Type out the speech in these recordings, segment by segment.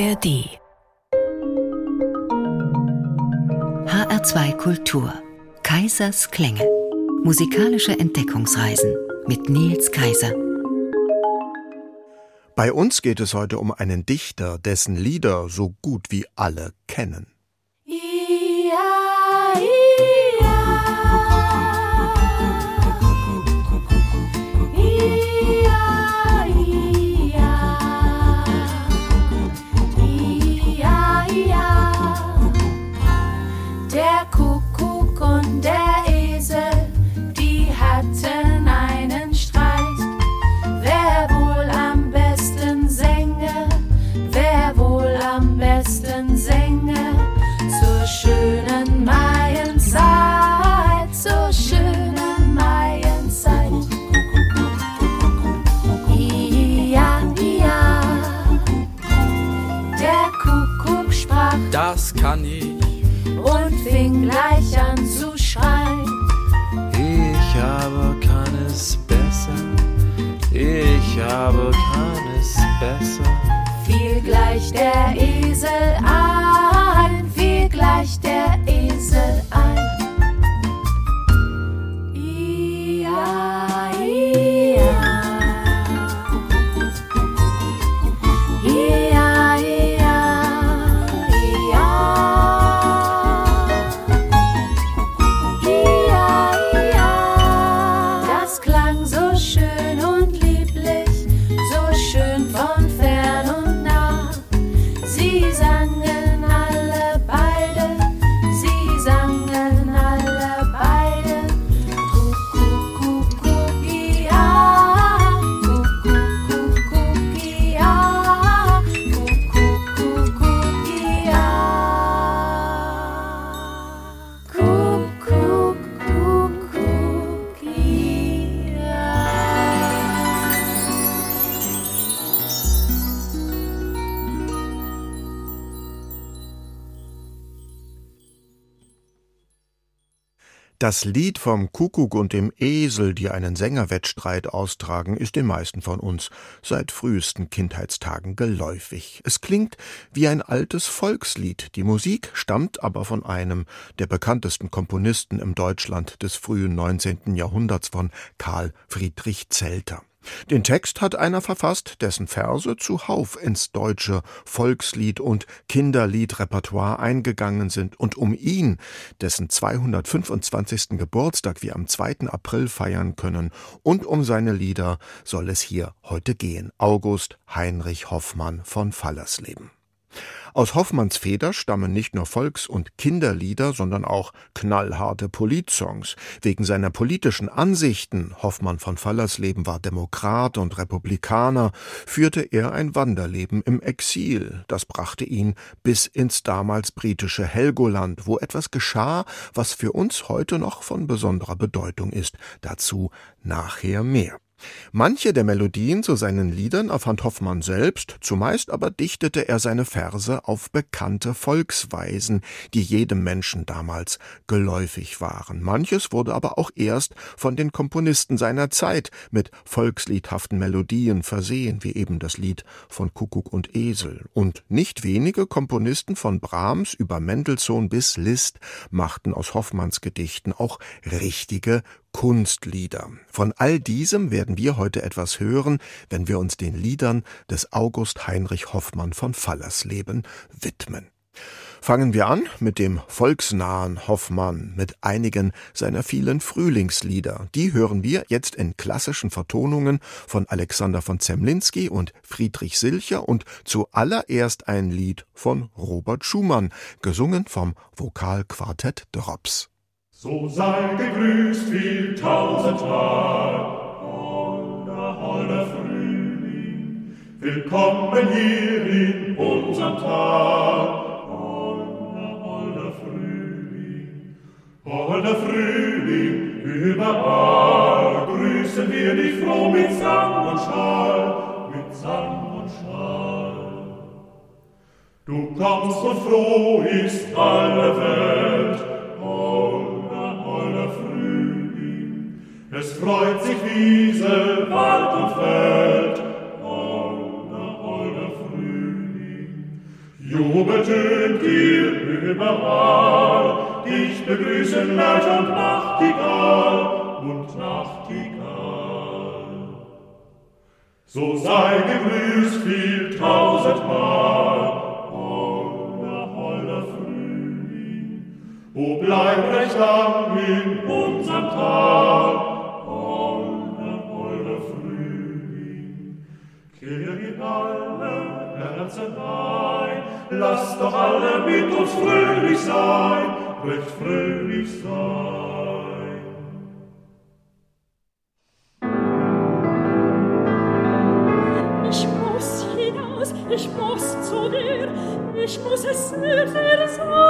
ARD HR2 Kultur. Kaisers Klänge. Musikalische Entdeckungsreisen mit Nils Kaiser. Bei uns geht es heute um einen Dichter, dessen Lieder so gut wie alle kennen. Aber kann es besser. Fiel gleich der Esel ein, fiel gleich der Esel ein. Das Lied vom Kuckuck und dem Esel, die einen Sängerwettstreit austragen, ist den meisten von uns seit frühesten Kindheitstagen geläufig. Es klingt wie ein altes Volkslied. Die Musik stammt aber von einem der bekanntesten Komponisten im Deutschland des frühen 19. Jahrhunderts von Karl Friedrich Zelter. Den Text hat einer verfasst, dessen Verse zuhauf ins deutsche Volkslied- und Kinderliedrepertoire eingegangen sind und um ihn, dessen 225. Geburtstag wir am 2. April feiern können, und um seine Lieder soll es hier heute gehen. August Heinrich Hoffmann von Fallersleben. Aus Hoffmanns Feder stammen nicht nur Volks- und Kinderlieder, sondern auch knallharte Politsongs. Wegen seiner politischen Ansichten, Hoffmann von Fallersleben war Demokrat und Republikaner, führte er ein Wanderleben im Exil. Das brachte ihn bis ins damals britische Helgoland, wo etwas geschah, was für uns heute noch von besonderer Bedeutung ist. Dazu nachher mehr. Manche der Melodien zu seinen Liedern erfand Hoffmann selbst, zumeist aber dichtete er seine Verse auf bekannte Volksweisen, die jedem Menschen damals geläufig waren. Manches wurde aber auch erst von den Komponisten seiner Zeit mit volksliedhaften Melodien versehen, wie eben das Lied von Kuckuck und Esel. Und nicht wenige Komponisten von Brahms über Mendelssohn bis Liszt machten aus Hoffmanns Gedichten auch richtige Kunstlieder. Von all diesem werden wir heute etwas hören, wenn wir uns den Liedern des August Heinrich Hoffmann von Fallersleben widmen. Fangen wir an mit dem volksnahen Hoffmann, mit einigen seiner vielen Frühlingslieder. Die hören wir jetzt in klassischen Vertonungen von Alexander von Zemlinski und Friedrich Silcher und zuallererst ein Lied von Robert Schumann, gesungen vom Vokalquartett Drops. So sei gegrüßt viel tausendmal, holder Frühling, willkommen hier in unserem Tal. Holder Frühling, holder Frühling, überall. Grüßen wir dich froh mit Sang und Schall, mit Sang und Schall. Du kommst und froh ist alle Welt, Es freut sich Wiese, Wald und Feld, holder, holder Frühling. überall dich begrüßen Lerch und Nachtigall und Nachtigall. So sei gegrüßt viel tausendmal, holder Frühling, o bleib recht lang in unserem Tal, alle Herzen ein, lass doch alle mit uns fröhlich sein, recht fröhlich sein. ich muss zu dir, ich muss es selbst dir sagen.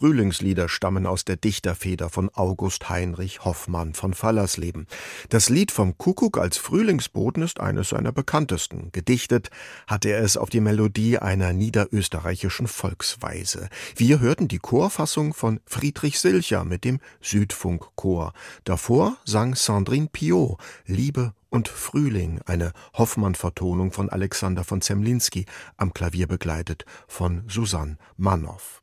Frühlingslieder stammen aus der Dichterfeder von August Heinrich Hoffmann von Fallersleben. Das Lied vom Kuckuck als Frühlingsboten ist eines seiner bekanntesten. Gedichtet hat er es auf die Melodie einer niederösterreichischen Volksweise. Wir hörten die Chorfassung von Friedrich Silcher mit dem Südfunkchor. Davor sang Sandrine Piot Liebe und Frühling, eine Hoffmann-Vertonung von Alexander von Zemlinski, am Klavier begleitet von Susanne Manoff.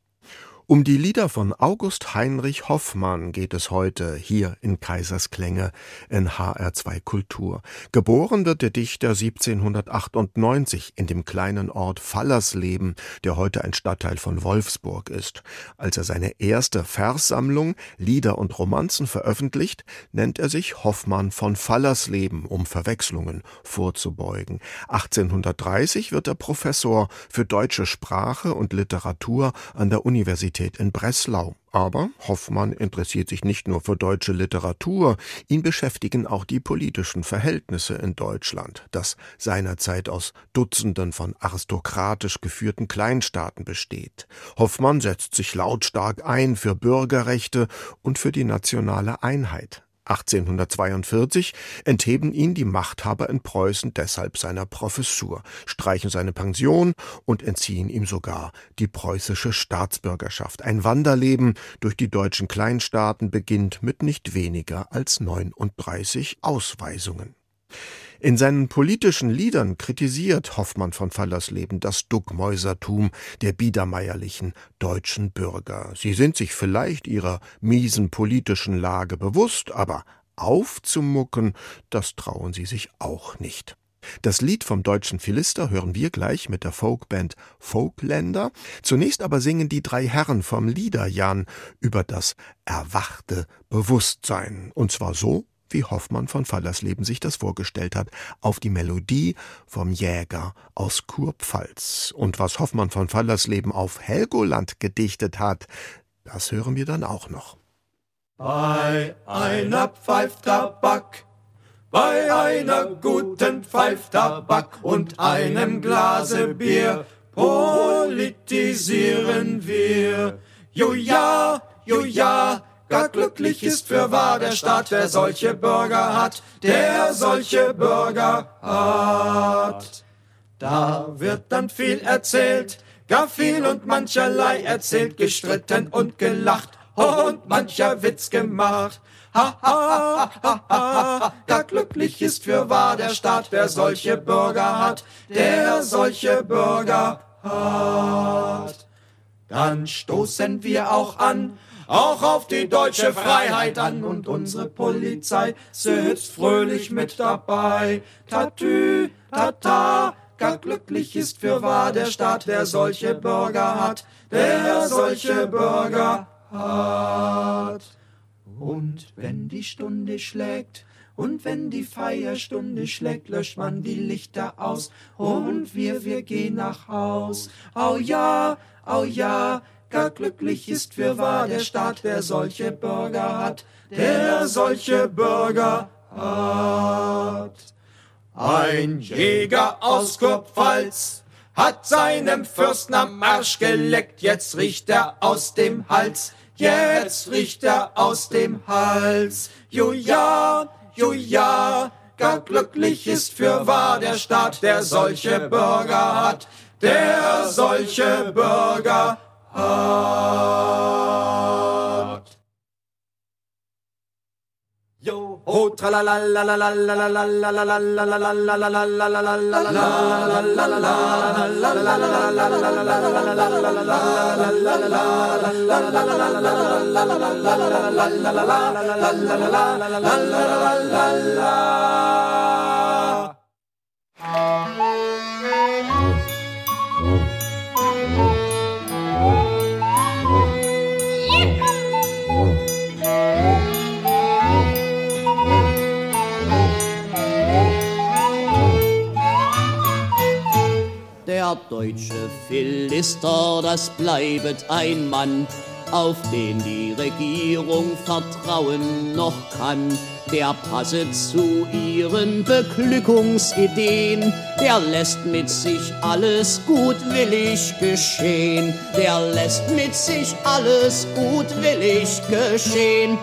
Um die Lieder von August Heinrich Hoffmann geht es heute hier in Kaisersklänge in HR2 Kultur. Geboren wird der Dichter 1798 in dem kleinen Ort Fallersleben, der heute ein Stadtteil von Wolfsburg ist. Als er seine erste Verssammlung Lieder und Romanzen veröffentlicht, nennt er sich Hoffmann von Fallersleben, um Verwechslungen vorzubeugen. 1830 wird er Professor für deutsche Sprache und Literatur an der Universität in Breslau. Aber Hoffmann interessiert sich nicht nur für deutsche Literatur, ihn beschäftigen auch die politischen Verhältnisse in Deutschland, das seinerzeit aus Dutzenden von aristokratisch geführten Kleinstaaten besteht. Hoffmann setzt sich lautstark ein für Bürgerrechte und für die nationale Einheit. 1842 entheben ihn die Machthaber in Preußen deshalb seiner Professur, streichen seine Pension und entziehen ihm sogar die preußische Staatsbürgerschaft. Ein Wanderleben durch die deutschen Kleinstaaten beginnt mit nicht weniger als 39 Ausweisungen. In seinen politischen Liedern kritisiert Hoffmann von Fallersleben das Duckmäusertum der biedermeierlichen deutschen Bürger. Sie sind sich vielleicht ihrer miesen politischen Lage bewusst, aber aufzumucken, das trauen sie sich auch nicht. Das Lied vom deutschen Philister hören wir gleich mit der Folkband Folkländer. Zunächst aber singen die drei Herren vom Liederjan über das erwachte Bewusstsein. Und zwar so, wie Hoffmann von Fallersleben sich das vorgestellt hat, auf die Melodie vom Jäger aus Kurpfalz. Und was Hoffmann von Fallersleben auf Helgoland gedichtet hat, das hören wir dann auch noch. Bei einer Pfeiftabak, bei einer guten Pfeiftabak und einem Glase Bier politisieren wir. Jo ja, jo Gar glücklich ist für wahr der Staat, der solche Bürger hat, der solche Bürger hat. Da wird dann viel erzählt, gar viel und mancherlei erzählt, gestritten und gelacht und mancher Witz gemacht. Ha, ha, ha, ha, gar glücklich ist für wahr der Staat, der solche Bürger hat, der solche Bürger hat. Dann stoßen wir auch an, auch auf die deutsche Freiheit an und unsere Polizei sitzt fröhlich mit dabei. Tatü, tata, gar glücklich ist für wahr der Staat, der solche Bürger hat, der solche Bürger hat. Und wenn die Stunde schlägt, und wenn die Feierstunde schlägt, löscht man die Lichter aus und wir, wir gehen nach Haus. Au ja, au ja, gar glücklich ist für wahr der Staat, der solche Bürger hat, der solche Bürger hat. Ein Jäger aus Kurpfalz hat seinem Fürsten am Arsch geleckt, jetzt riecht er aus dem Hals, jetzt riecht er aus dem Hals. Jo ja, jo ja, gar glücklich ist für wahr der Staat, der solche Bürger hat, der solche Bürger hat hat. Yo ho tra la la la la la la la la la la la la la la la la la Der deutsche Philister, das bleibet ein Mann, auf den die Regierung vertrauen noch kann. Der passet zu ihren Beglückungsideen, der lässt mit sich alles gutwillig geschehen, der lässt mit sich alles gutwillig geschehen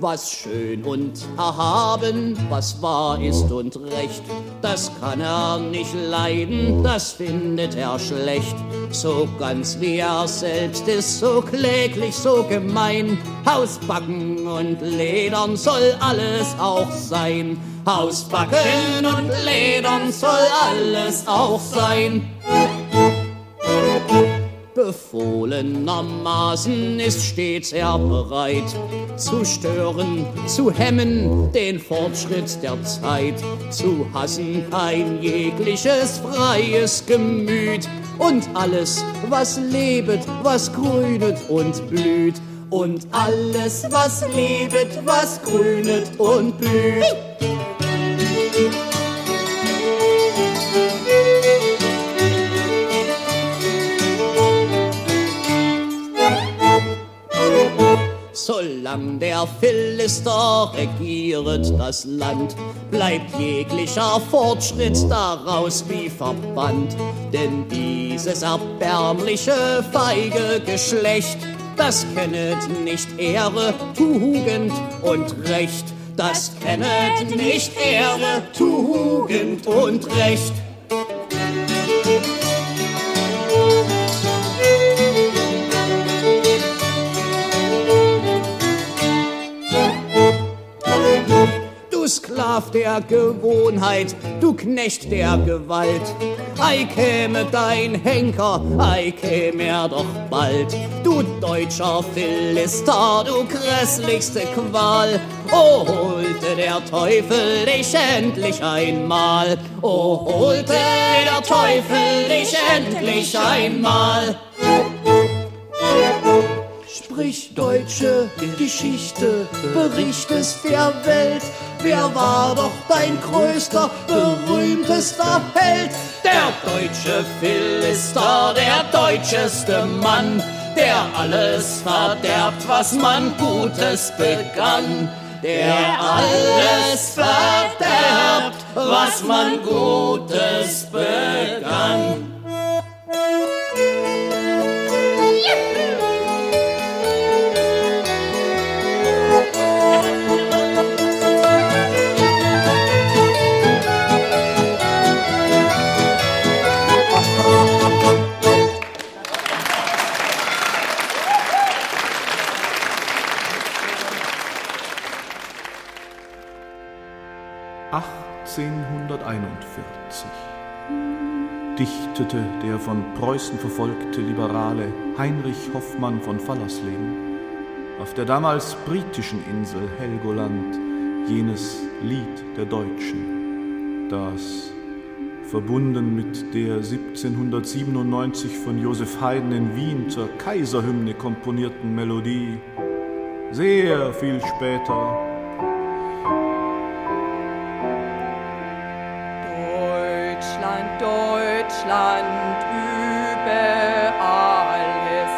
was schön und erhaben, was wahr ist und recht, das kann er nicht leiden, das findet er schlecht. So ganz wie er selbst ist, so kläglich, so gemein. Hausbacken und Ledern soll alles auch sein. Hausbacken und Ledern soll alles auch sein. Befohlenermaßen ist stets er bereit, zu stören, zu hemmen den Fortschritt der Zeit, zu hassen ein jegliches freies Gemüt und alles, was lebet, was grünet und blüht. Und alles, was lebet, was grünet und blüht. Solang der Philister regieret das Land, bleibt jeglicher Fortschritt daraus wie verbannt. Denn dieses erbärmliche, feige Geschlecht, das kennet nicht Ehre, Tugend und Recht. Das kennet nicht Ehre, Tugend und Recht. Sklav der Gewohnheit, du Knecht der Gewalt. Ei käme dein Henker, ei käme er doch bald. Du deutscher Philister, du grässlichste Qual. Oh, holte der Teufel dich endlich einmal. Oh, holte der Teufel dich endlich einmal. Sprich deutsche Geschichte, bericht es der Welt. Wer war doch dein größter, berühmtester Held? Der deutsche Philister, der deutscheste Mann, der alles verderbt, was man Gutes begann. Der alles verderbt, was man Gutes begann. Dichtete der von Preußen verfolgte Liberale Heinrich Hoffmann von Fallersleben auf der damals britischen Insel Helgoland jenes Lied der Deutschen, das, verbunden mit der 1797 von Joseph Haydn in Wien zur Kaiserhymne komponierten Melodie, sehr viel später Deutschland über alles,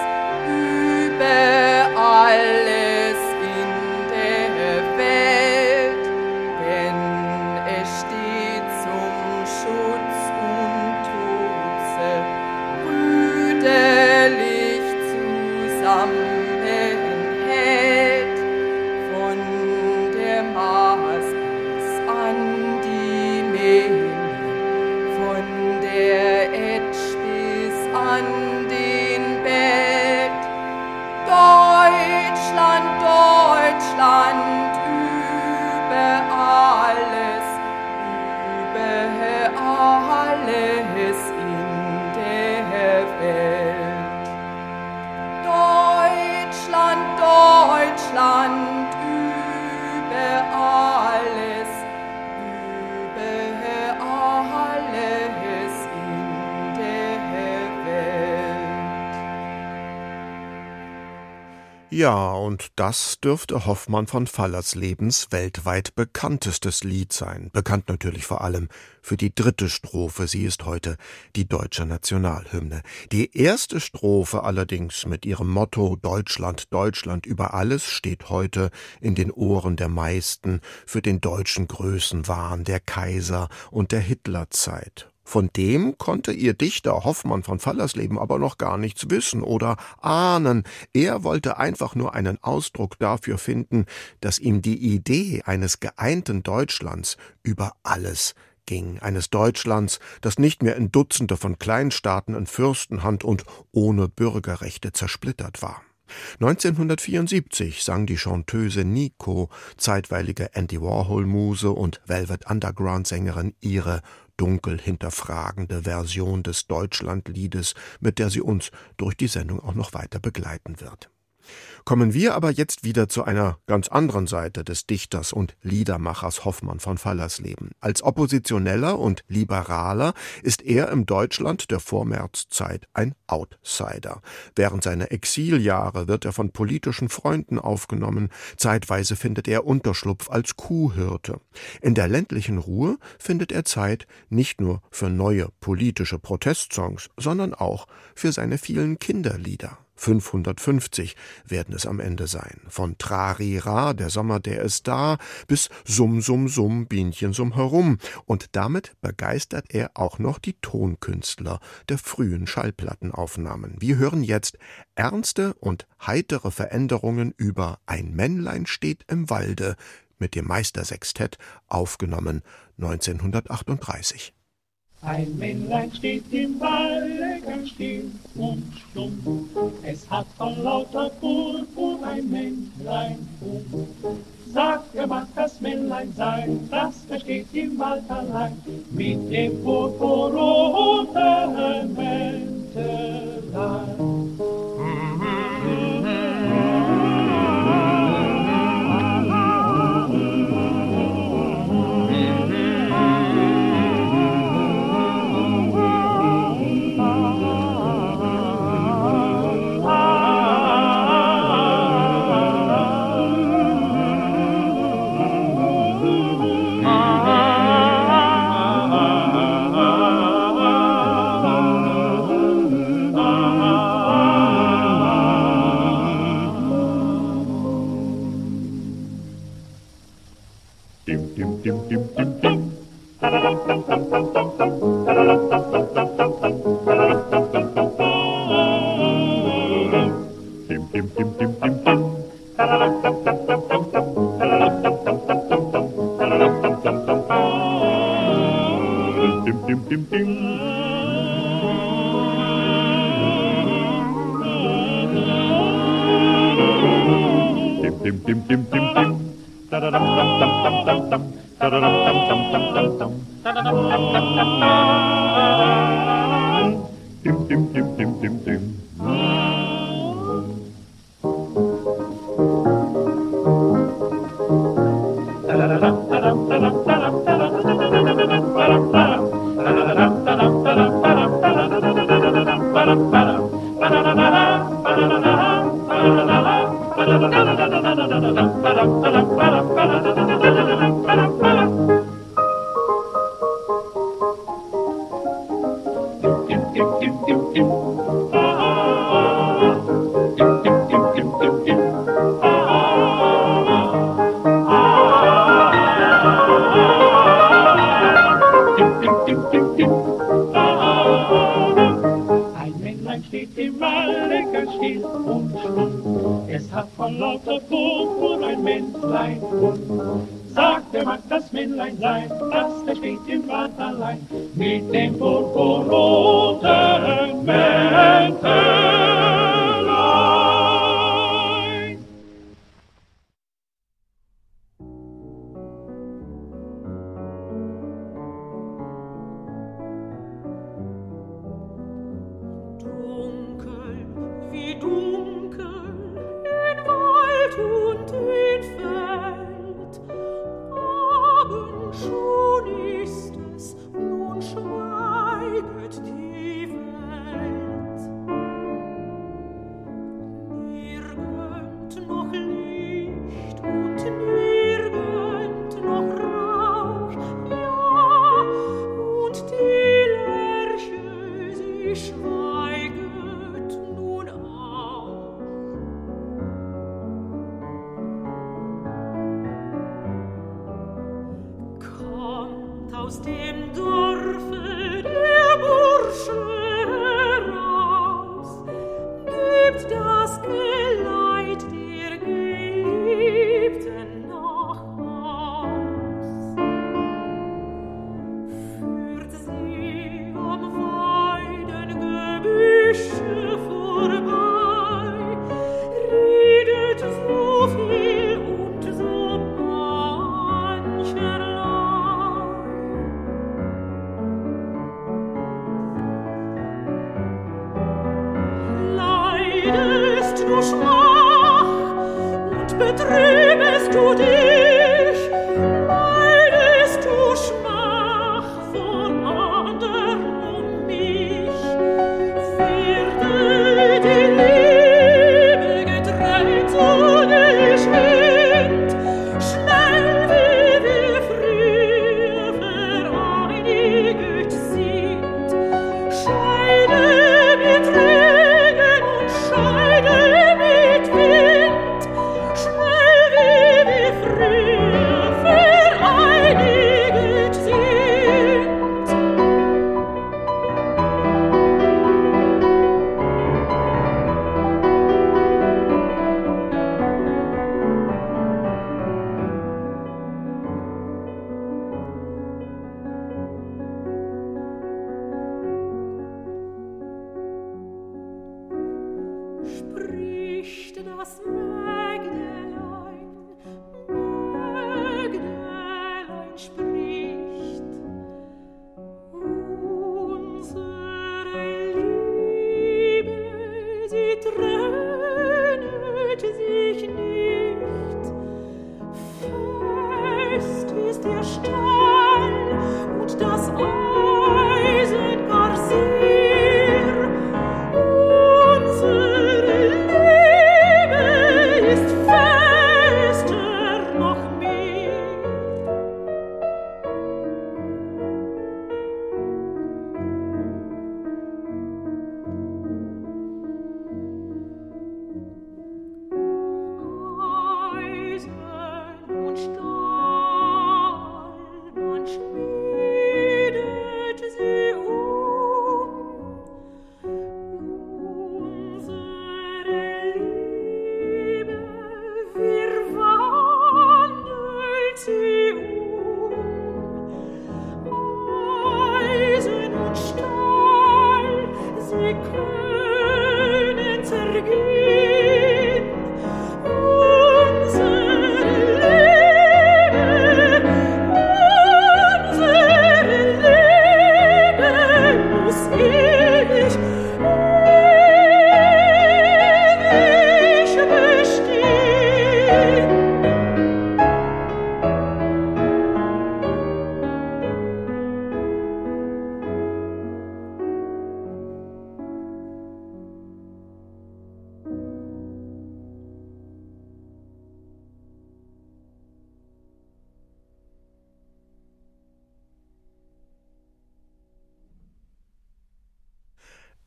über alles in der Welt, denn es steht zum Schutz und Trutze brüderlich zusammen. Ja, und das dürfte Hoffmann von Fallerslebens weltweit bekanntestes Lied sein. Bekannt natürlich vor allem für die dritte Strophe. Sie ist heute die deutsche Nationalhymne. Die erste Strophe allerdings mit ihrem Motto Deutschland, Deutschland über alles steht heute in den Ohren der meisten für den deutschen Größenwahn der Kaiser und der Hitlerzeit. Von dem konnte ihr Dichter Hoffmann von Fallersleben aber noch gar nichts wissen oder ahnen. Er wollte einfach nur einen Ausdruck dafür finden, dass ihm die Idee eines geeinten Deutschlands über alles ging, eines Deutschlands, das nicht mehr in Dutzende von Kleinstaaten in Fürstenhand und ohne Bürgerrechte zersplittert war. 1974 sang die Chanteuse Nico, zeitweilige Andy Warhol-Muse und Velvet Underground-Sängerin ihre dunkel hinterfragende Version des Deutschlandliedes, mit der sie uns durch die Sendung auch noch weiter begleiten wird. Kommen wir aber jetzt wieder zu einer ganz anderen Seite des Dichters und Liedermachers Hoffmann von Fallersleben. Als Oppositioneller und Liberaler ist er im Deutschland der Vormärzzeit ein Outsider. Während seiner Exiljahre wird er von politischen Freunden aufgenommen, zeitweise findet er Unterschlupf als Kuhhirte. In der ländlichen Ruhe findet er Zeit nicht nur für neue politische Protestsongs, sondern auch für seine vielen Kinderlieder. 550 werden es am Ende sein. Von Trarira, der Sommer, der ist da, bis Summ, Summ, Summ, Bienchen, Summ herum. Und damit begeistert er auch noch die Tonkünstler der frühen Schallplattenaufnahmen. Wir hören jetzt ernste und heitere Veränderungen über Ein Männlein steht im Walde mit dem Meistersextett, aufgenommen 1938. Ein Männlein steht im Walde still und stumm. Es hat von lauter Purpur ein Männlein um. Sagt, mag das Männlein sein, das versteht im Wald allein, mit dem purpurroten Mäntelein. That's the greeting van de the Meeting voor corona en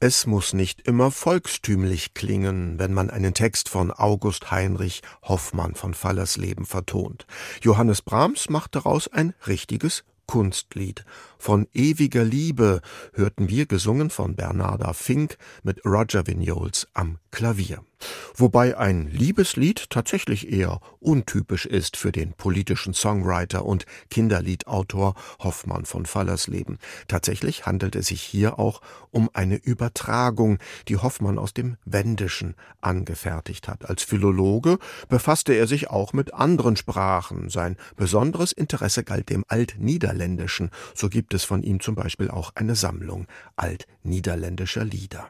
Es muss nicht immer volkstümlich klingen, wenn man einen Text von August Heinrich Hoffmann von Fallersleben vertont. Johannes Brahms macht daraus ein richtiges Kunstlied. Von ewiger Liebe hörten wir gesungen von Bernarda Fink mit Roger Vignoles am Klavier. Wobei ein Liebeslied tatsächlich eher untypisch ist für den politischen Songwriter und Kinderliedautor Hoffmann von Fallersleben. Tatsächlich handelt es sich hier auch um eine Übertragung, die Hoffmann aus dem Wendischen angefertigt hat. Als Philologe befasste er sich auch mit anderen Sprachen. Sein besonderes Interesse galt dem Altniederländischen. So gibt es von ihm zum Beispiel auch eine Sammlung altniederländischer Lieder.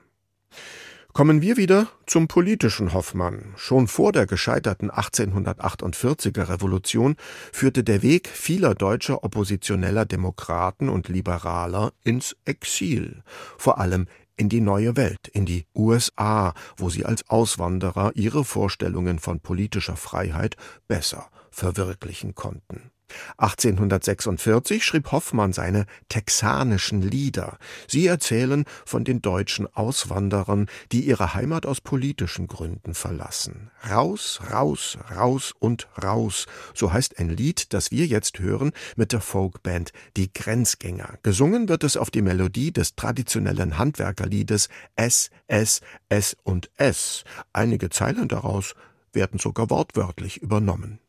Kommen wir wieder zum politischen Hoffmann. Schon vor der gescheiterten 1848er Revolution führte der Weg vieler deutscher oppositioneller Demokraten und Liberaler ins Exil, vor allem in die neue Welt, in die USA, wo sie als Auswanderer ihre Vorstellungen von politischer Freiheit besser verwirklichen konnten. 1846 schrieb Hoffmann seine Texanischen Lieder. Sie erzählen von den deutschen Auswanderern, die ihre Heimat aus politischen Gründen verlassen. Raus, raus, raus und raus. So heißt ein Lied, das wir jetzt hören mit der Folkband Die Grenzgänger. Gesungen wird es auf die Melodie des traditionellen Handwerkerliedes S, S, S und S. Einige Zeilen daraus werden sogar wortwörtlich übernommen.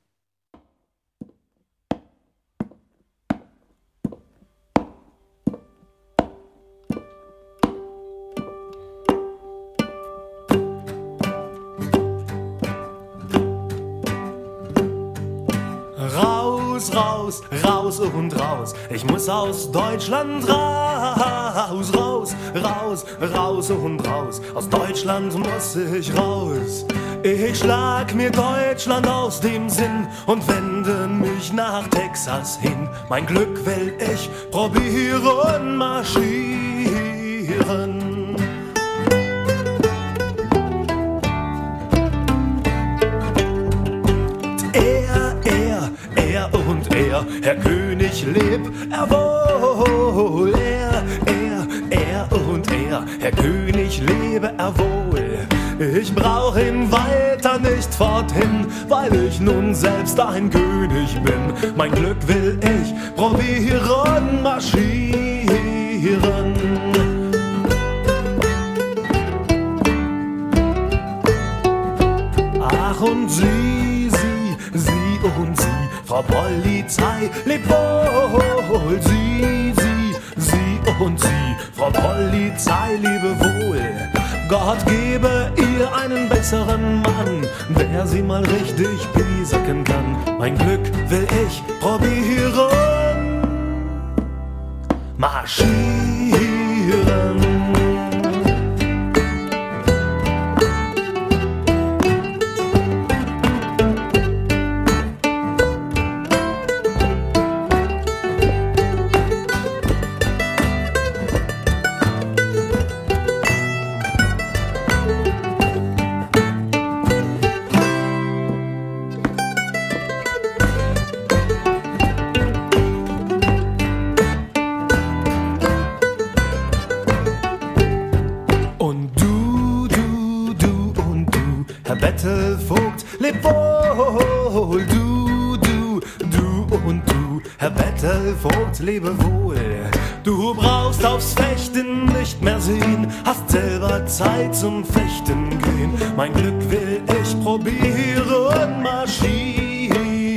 Raus, raus und raus. Ich muss aus Deutschland raus, raus, raus, raus und raus. Aus Deutschland muss ich raus. Ich schlag mir Deutschland aus dem Sinn und wende mich nach Texas hin. Mein Glück will ich probieren, marschieren. Herr König, leb er wohl. Er, er, er und er, Herr König, lebe er wohl. Ich brauch ihn weiter nicht forthin, weil ich nun selbst ein König bin. Mein Glück will ich probieren, marschieren. Frau Polizei, lebt wohl, sie, sie, sie und sie, Frau Polizei, liebe wohl. Gott gebe ihr einen besseren Mann, der sie mal richtig piesacken kann. Mein Glück will ich probieren. Marschieren. Sehen, hast selber Zeit zum Fechten gehen. Mein Glück will ich probieren, marschieren.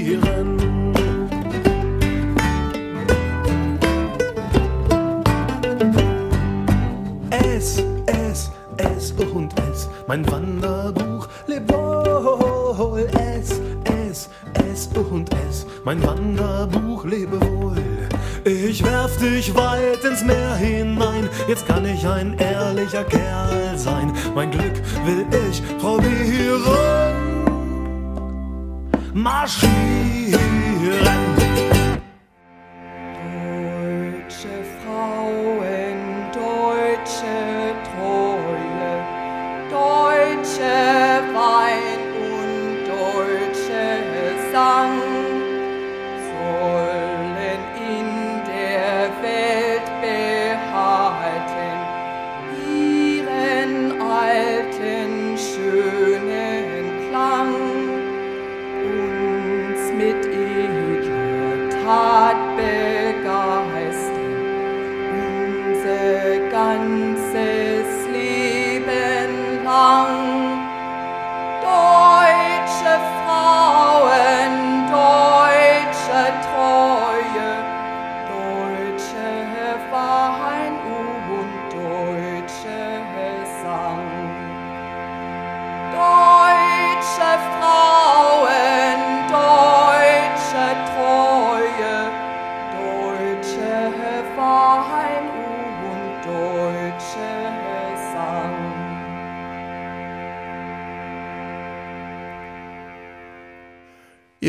Es, es, es und es, mein Wanderbuch, leb wohl. Es, es, es und es, mein Wanderbuch, lebe wohl. Ich werf dich weit ins Meer jetzt kann ich ein ehrlicher Kerl sein.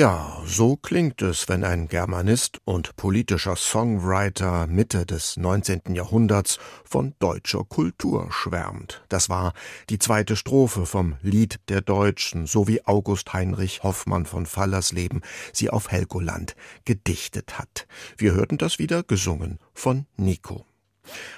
Ja, so klingt es, wenn ein Germanist und politischer Songwriter Mitte des 19. Jahrhunderts von deutscher Kultur schwärmt. Das war die zweite Strophe vom Lied der Deutschen, so wie August Heinrich Hoffmann von Fallersleben sie auf Helgoland gedichtet hat. Wir hörten das wieder gesungen von Nico.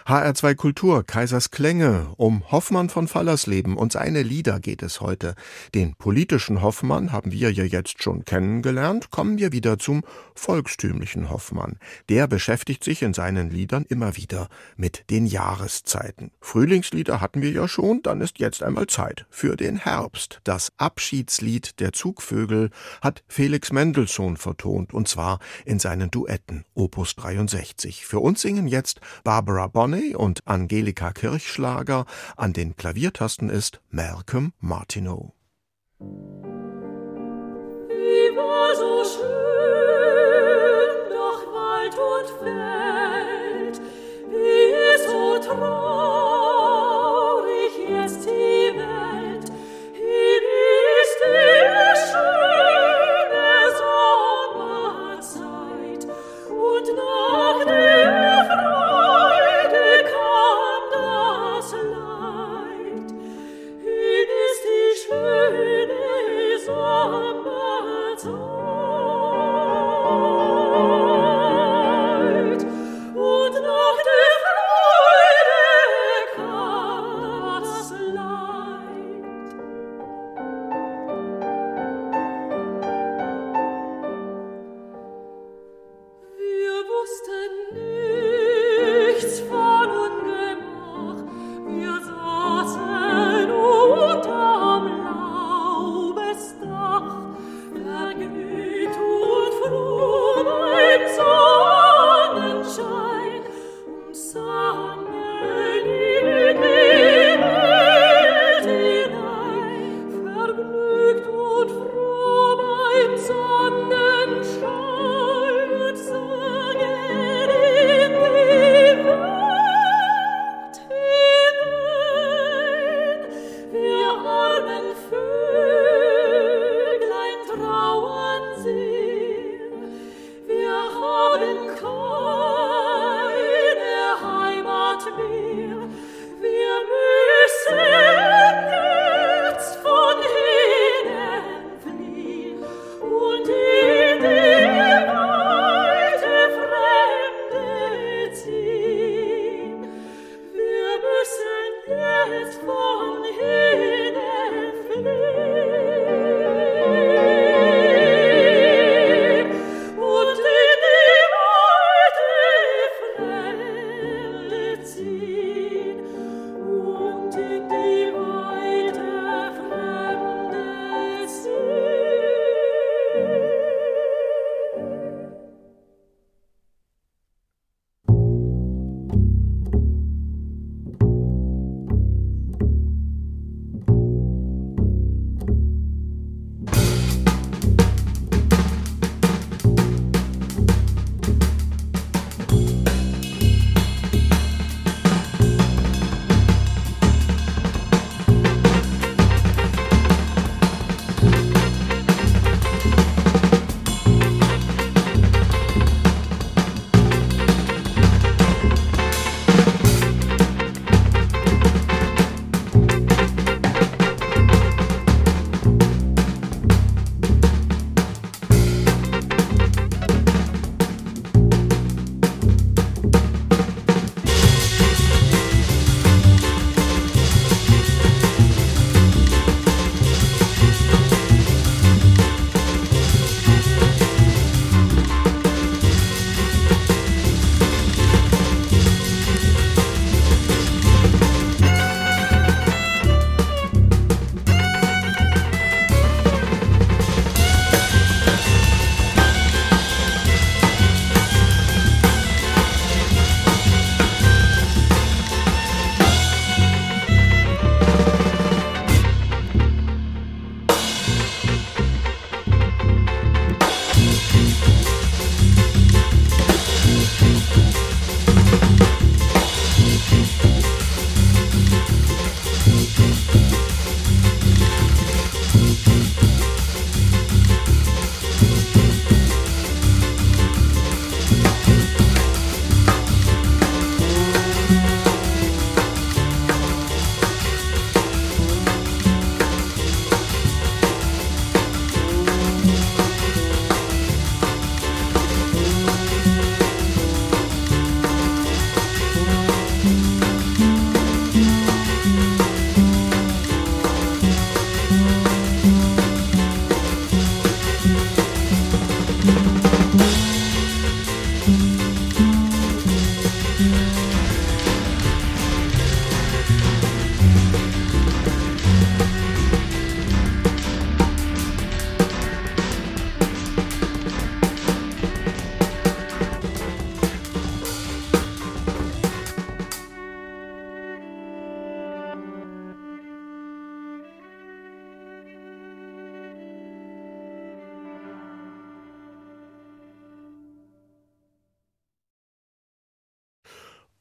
HR2 Kultur, Kaisers Klänge, um Hoffmann von Fallersleben und seine Lieder geht es heute. Den politischen Hoffmann haben wir ja jetzt schon kennengelernt, kommen wir wieder zum volkstümlichen Hoffmann. Der beschäftigt sich in seinen Liedern immer wieder mit den Jahreszeiten. Frühlingslieder hatten wir ja schon, dann ist jetzt einmal Zeit für den Herbst. Das Abschiedslied der Zugvögel hat Felix Mendelssohn vertont, und zwar in seinen Duetten, Opus 63. Für uns singen jetzt Barbara Bonney und Angelika Kirchschlager. An den Klaviertasten ist Malcolm Martineau. Wie war so schön, Wald und Feld, wie so traurig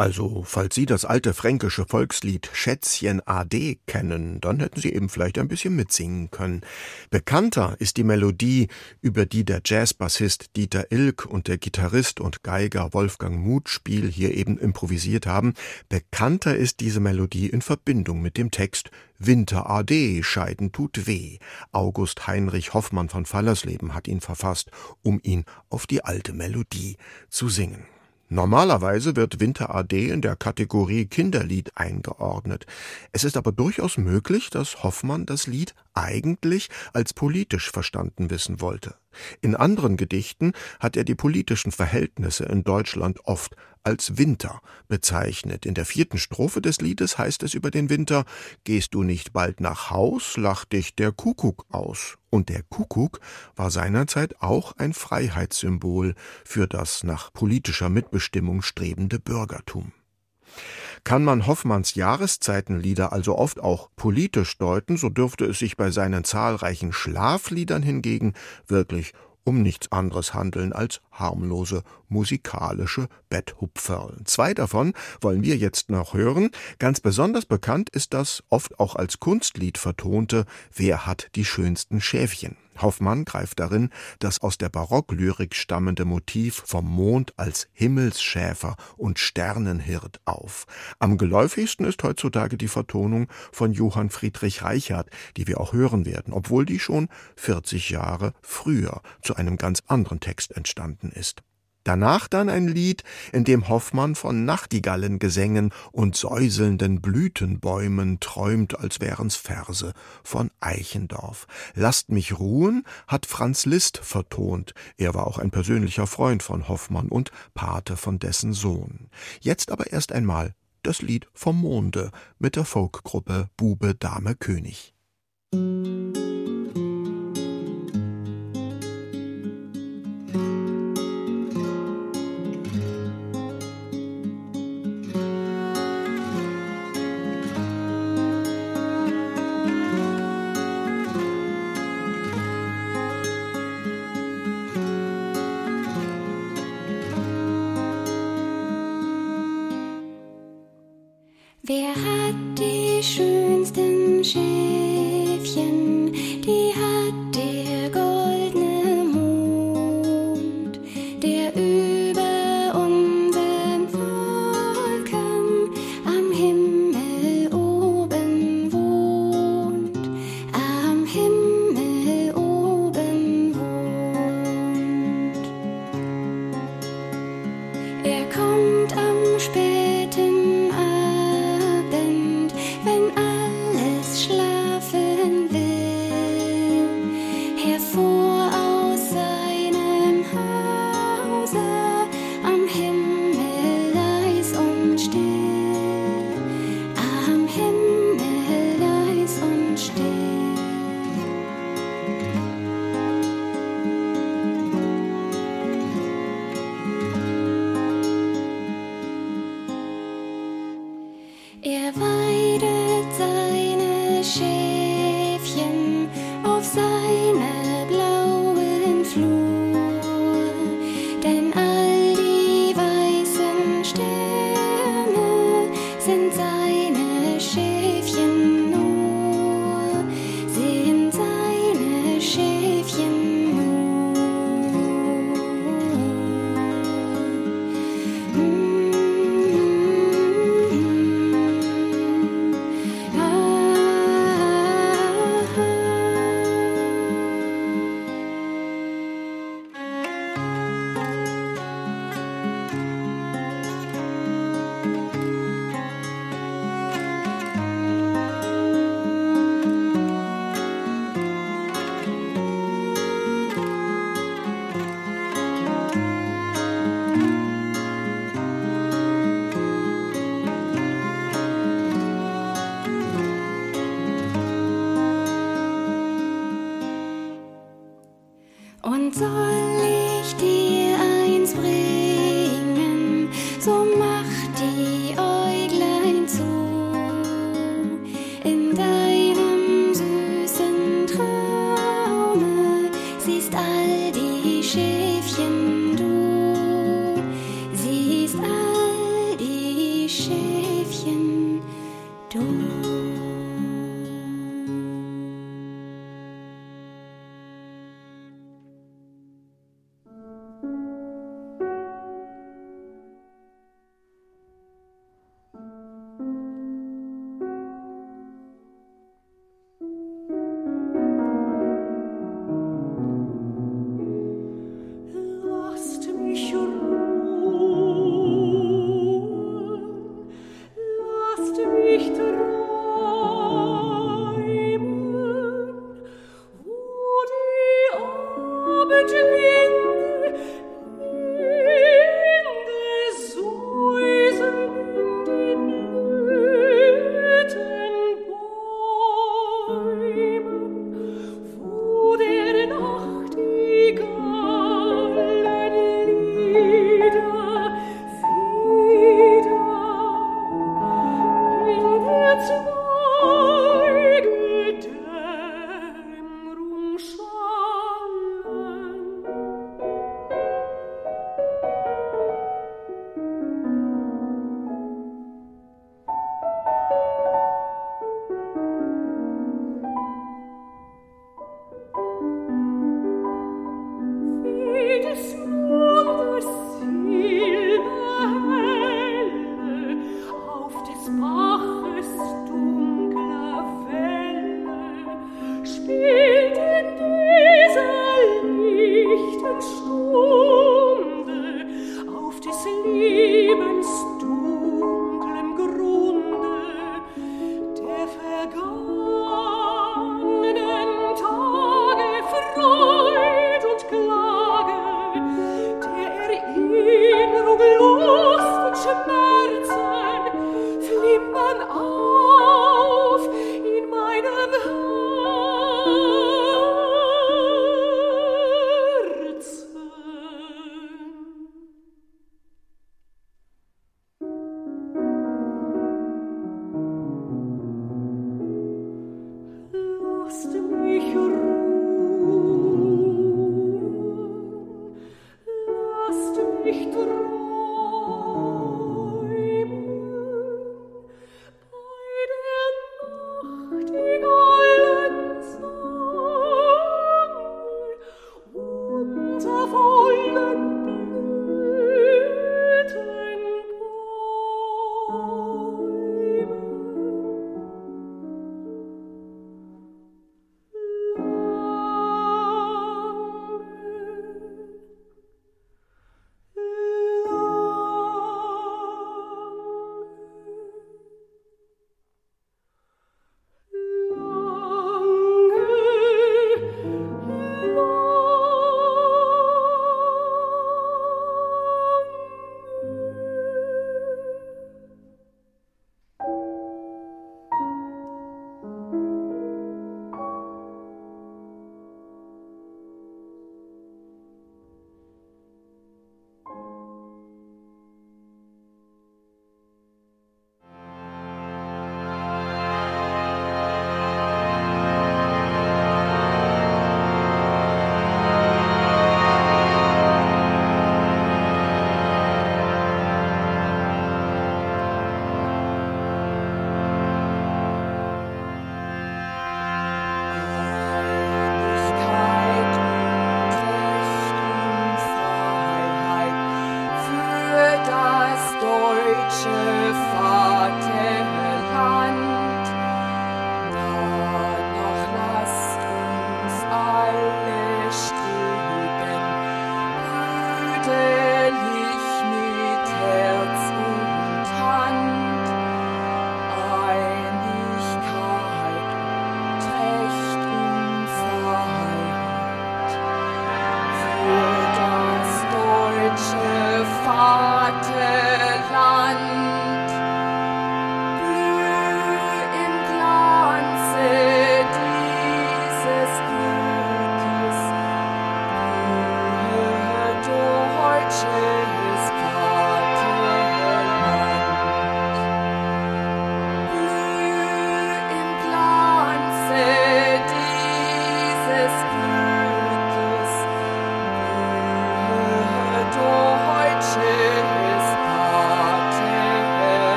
Also, falls Sie das alte fränkische Volkslied Schätzchen AD kennen, dann hätten Sie eben vielleicht ein bisschen mitsingen können. Bekannter ist die Melodie, über die der Jazzbassist Dieter Ilk und der Gitarrist und Geiger Wolfgang Mutspiel hier eben improvisiert haben. Bekannter ist diese Melodie in Verbindung mit dem Text Winter AD, Scheiden tut weh. August Heinrich Hoffmann von Fallersleben hat ihn verfasst, um ihn auf die alte Melodie zu singen. Normalerweise wird Winter AD in der Kategorie Kinderlied eingeordnet. Es ist aber durchaus möglich, dass Hoffmann das Lied eigentlich als politisch verstanden wissen wollte. In anderen Gedichten hat er die politischen Verhältnisse in Deutschland oft als Winter bezeichnet. In der vierten Strophe des Liedes heißt es über den Winter Gehst du nicht bald nach Haus, lacht dich der Kuckuck aus. Und der Kuckuck war seinerzeit auch ein Freiheitssymbol für das nach politischer Mitbestimmung strebende Bürgertum. Kann man Hoffmanns Jahreszeitenlieder also oft auch politisch deuten, so dürfte es sich bei seinen zahlreichen Schlafliedern hingegen wirklich um nichts anderes handeln als harmlose musikalische Betthupferl. Zwei davon wollen wir jetzt noch hören. Ganz besonders bekannt ist das oft auch als Kunstlied vertonte Wer hat die schönsten Schäfchen? Hoffmann greift darin das aus der Barocklyrik stammende Motiv vom Mond als Himmelsschäfer und Sternenhirt auf. Am geläufigsten ist heutzutage die Vertonung von Johann Friedrich Reichert, die wir auch hören werden, obwohl die schon 40 Jahre früher zu einem ganz anderen Text entstanden ist. Danach dann ein Lied, in dem Hoffmann von Nachtigallengesängen und säuselnden Blütenbäumen träumt, als wären's Verse von Eichendorff. Lasst mich ruhen hat Franz Liszt vertont. Er war auch ein persönlicher Freund von Hoffmann und Pate von dessen Sohn. Jetzt aber erst einmal das Lied vom Monde mit der Folkgruppe Bube Dame König. Musik Wer hat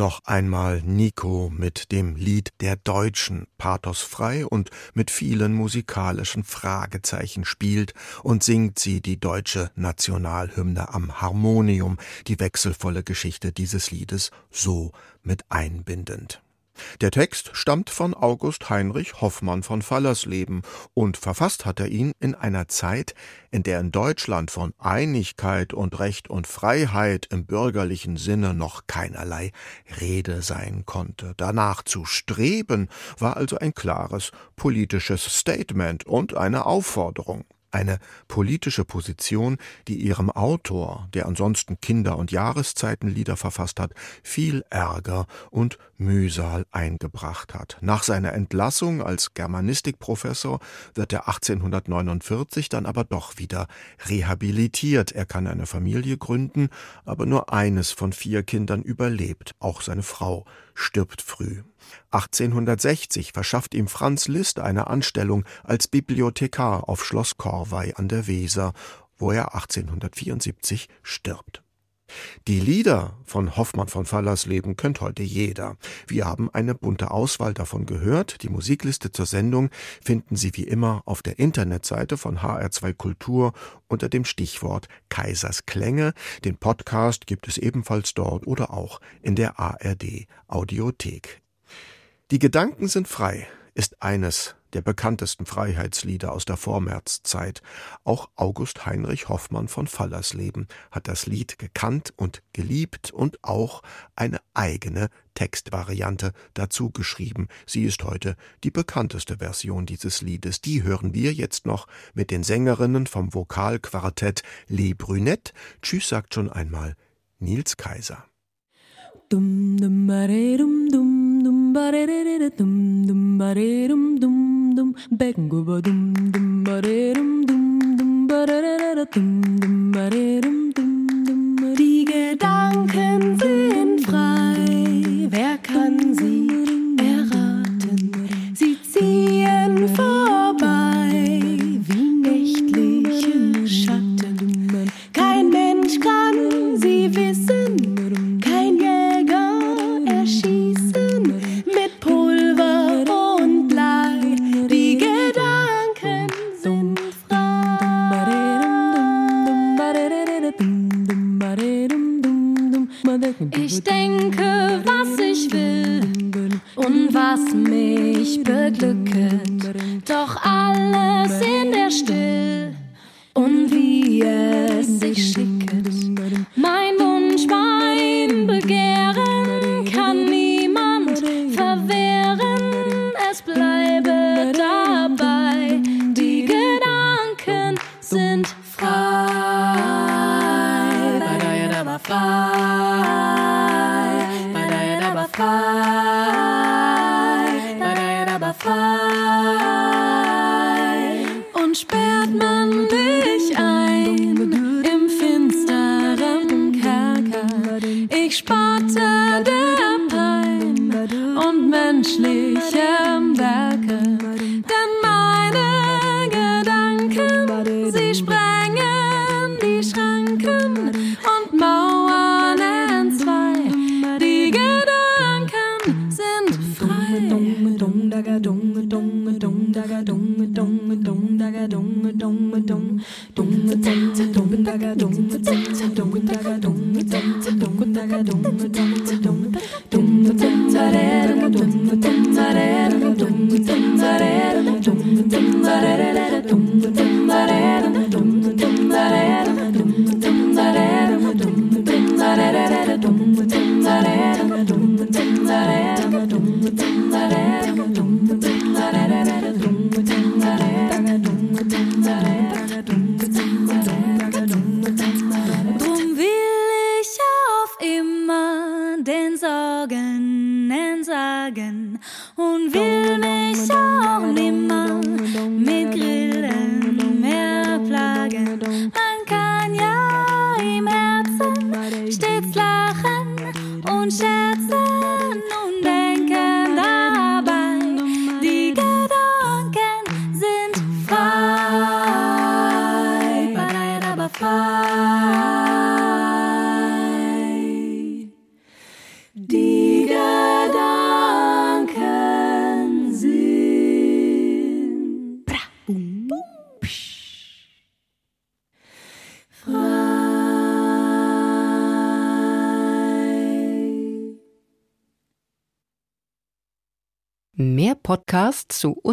Noch einmal Nico mit dem Lied der Deutschen, pathosfrei und mit vielen musikalischen Fragezeichen spielt und singt sie die deutsche Nationalhymne am Harmonium, die wechselvolle Geschichte dieses Liedes so mit einbindend. Der Text stammt von August Heinrich Hoffmann von Fallersleben und verfasst hat er ihn in einer Zeit, in der in Deutschland von Einigkeit und Recht und Freiheit im bürgerlichen Sinne noch keinerlei Rede sein konnte. Danach zu streben war also ein klares politisches Statement und eine Aufforderung eine politische Position, die ihrem Autor, der ansonsten Kinder- und Jahreszeitenlieder verfasst hat, viel Ärger und Mühsal eingebracht hat. Nach seiner Entlassung als Germanistikprofessor wird er 1849 dann aber doch wieder rehabilitiert. Er kann eine Familie gründen, aber nur eines von vier Kindern überlebt, auch seine Frau stirbt früh. 1860 verschafft ihm Franz Liszt eine Anstellung als Bibliothekar auf Schloss Korvey an der Weser, wo er 1874 stirbt. Die Lieder von Hoffmann von Fallersleben kennt heute jeder. Wir haben eine bunte Auswahl davon gehört. Die Musikliste zur Sendung finden Sie wie immer auf der Internetseite von HR2 Kultur unter dem Stichwort Kaisers Klänge. Den Podcast gibt es ebenfalls dort oder auch in der ARD Audiothek. Die Gedanken sind frei ist eines der bekanntesten Freiheitslieder aus der Vormärzzeit. Auch August Heinrich Hoffmann von Fallersleben hat das Lied gekannt und geliebt und auch eine eigene Textvariante dazu geschrieben. Sie ist heute die bekannteste Version dieses Liedes. Die hören wir jetzt noch mit den Sängerinnen vom Vokalquartett Le Brunette. Tschüss sagt schon einmal Nils Kaiser. Dum dum bare dum dum dum bare dum dum bare dum Begging, dum dum ba re dum dum ba da da da dum.